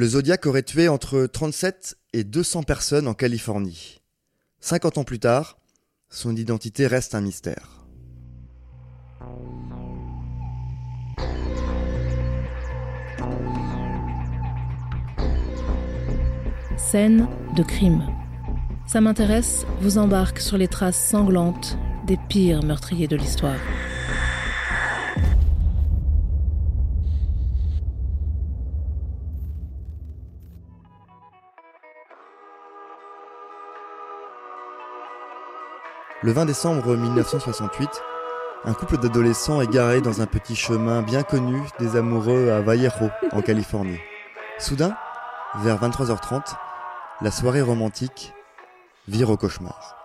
Le Zodiac aurait tué entre 37 et 200 personnes en Californie. 50 ans plus tard, son identité reste un mystère. Scène de crime. Ça m'intéresse, vous embarque sur les traces sanglantes des pires meurtriers de l'histoire. Le 20 décembre 1968, un couple d'adolescents est garé dans un petit chemin bien connu des amoureux à Vallejo, en Californie. Soudain, vers 23h30, la soirée romantique vire au cauchemar.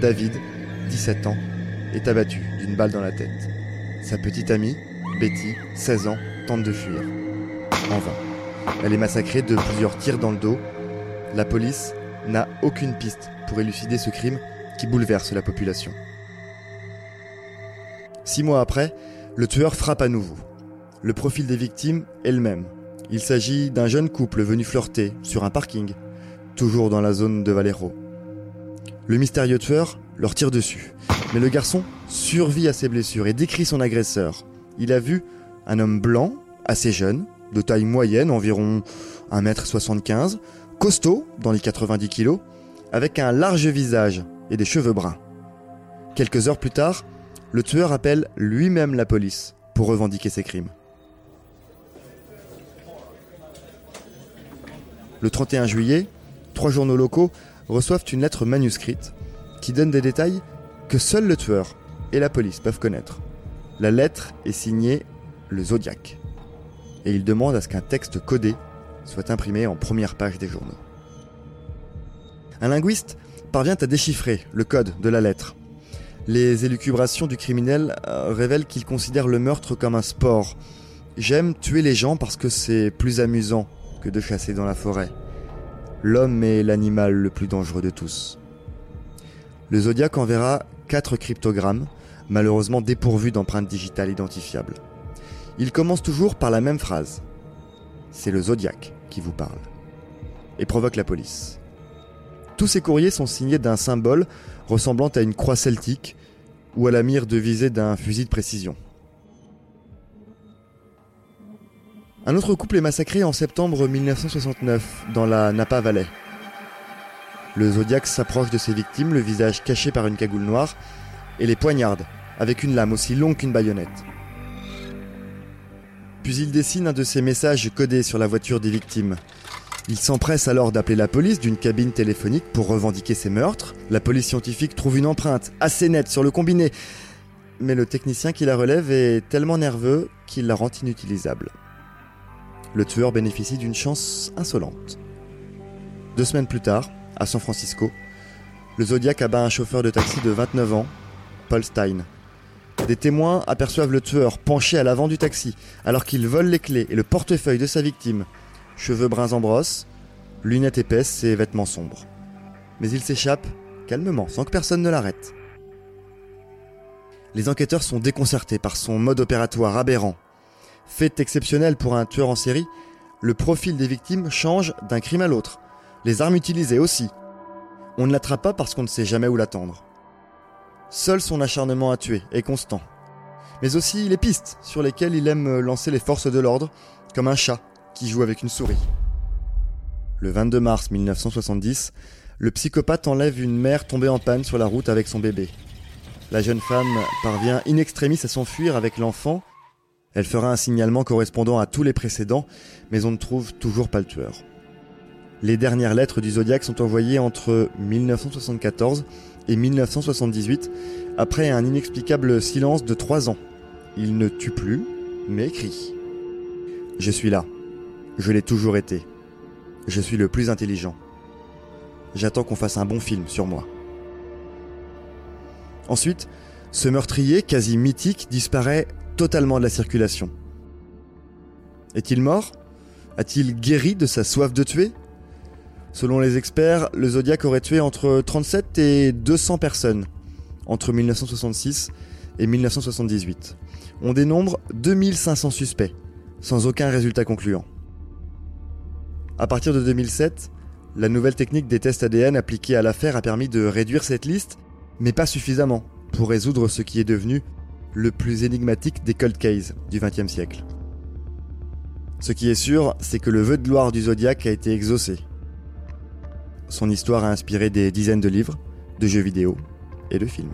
David, 17 ans, est abattu d'une balle dans la tête. Sa petite amie, Betty, 16 ans, tente de fuir. En vain. Elle est massacrée de plusieurs tirs dans le dos. La police n'a aucune piste pour élucider ce crime qui bouleverse la population. Six mois après, le tueur frappe à nouveau. Le profil des victimes est le même. Il s'agit d'un jeune couple venu flirter sur un parking, toujours dans la zone de Valero. Le mystérieux tueur leur tire dessus, mais le garçon survit à ses blessures et décrit son agresseur. Il a vu un homme blanc, assez jeune, de taille moyenne, environ 1m75, costaud, dans les 90 kilos, avec un large visage et des cheveux bruns. Quelques heures plus tard, le tueur appelle lui-même la police pour revendiquer ses crimes. Le 31 juillet, trois journaux locaux reçoivent une lettre manuscrite qui donne des détails que seul le tueur et la police peuvent connaître. La lettre est signée le Zodiac et il demande à ce qu'un texte codé soit imprimé en première page des journaux. Un linguiste parvient à déchiffrer le code de la lettre. Les élucubrations du criminel euh, révèlent qu'il considère le meurtre comme un sport. J'aime tuer les gens parce que c'est plus amusant que de chasser dans la forêt. L'homme est l'animal le plus dangereux de tous. Le Zodiac enverra quatre cryptogrammes, malheureusement dépourvus d'empreintes digitales identifiables. Il commence toujours par la même phrase. C'est le Zodiac qui vous parle. Et provoque la police. Tous ces courriers sont signés d'un symbole ressemblant à une croix celtique ou à la mire de visée d'un fusil de précision. Un autre couple est massacré en septembre 1969 dans la Napa Valley. Le Zodiac s'approche de ses victimes, le visage caché par une cagoule noire, et les poignarde avec une lame aussi longue qu'une baïonnette. Puis il dessine un de ces messages codés sur la voiture des victimes. Il s'empresse alors d'appeler la police d'une cabine téléphonique pour revendiquer ses meurtres. La police scientifique trouve une empreinte assez nette sur le combiné, mais le technicien qui la relève est tellement nerveux qu'il la rend inutilisable. Le tueur bénéficie d'une chance insolente. Deux semaines plus tard, à San Francisco, le Zodiac abat un chauffeur de taxi de 29 ans, Paul Stein. Des témoins aperçoivent le tueur penché à l'avant du taxi alors qu'il vole les clés et le portefeuille de sa victime cheveux bruns en brosse, lunettes épaisses et vêtements sombres. Mais il s'échappe, calmement, sans que personne ne l'arrête. Les enquêteurs sont déconcertés par son mode opératoire aberrant. Fait exceptionnel pour un tueur en série, le profil des victimes change d'un crime à l'autre. Les armes utilisées aussi. On ne l'attrape pas parce qu'on ne sait jamais où l'attendre. Seul son acharnement à tuer est constant. Mais aussi les pistes sur lesquelles il aime lancer les forces de l'ordre, comme un chat qui joue avec une souris. Le 22 mars 1970, le psychopathe enlève une mère tombée en panne sur la route avec son bébé. La jeune femme parvient in extremis à s'enfuir avec l'enfant. Elle fera un signalement correspondant à tous les précédents, mais on ne trouve toujours pas le tueur. Les dernières lettres du Zodiac sont envoyées entre 1974 et 1978, après un inexplicable silence de trois ans. Il ne tue plus, mais écrit. Je suis là. Je l'ai toujours été. Je suis le plus intelligent. J'attends qu'on fasse un bon film sur moi. Ensuite, ce meurtrier quasi mythique disparaît totalement de la circulation. Est-il mort? A-t-il guéri de sa soif de tuer? Selon les experts, le Zodiac aurait tué entre 37 et 200 personnes entre 1966 et 1978. On dénombre 2500 suspects sans aucun résultat concluant. À partir de 2007, la nouvelle technique des tests ADN appliqués à l'affaire a permis de réduire cette liste, mais pas suffisamment pour résoudre ce qui est devenu le plus énigmatique des cold cases du XXe siècle. Ce qui est sûr, c'est que le vœu de gloire du Zodiac a été exaucé. Son histoire a inspiré des dizaines de livres, de jeux vidéo et de films.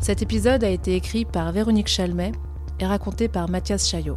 Cet épisode a été écrit par Véronique Chalmet et raconté par Mathias Chaillot.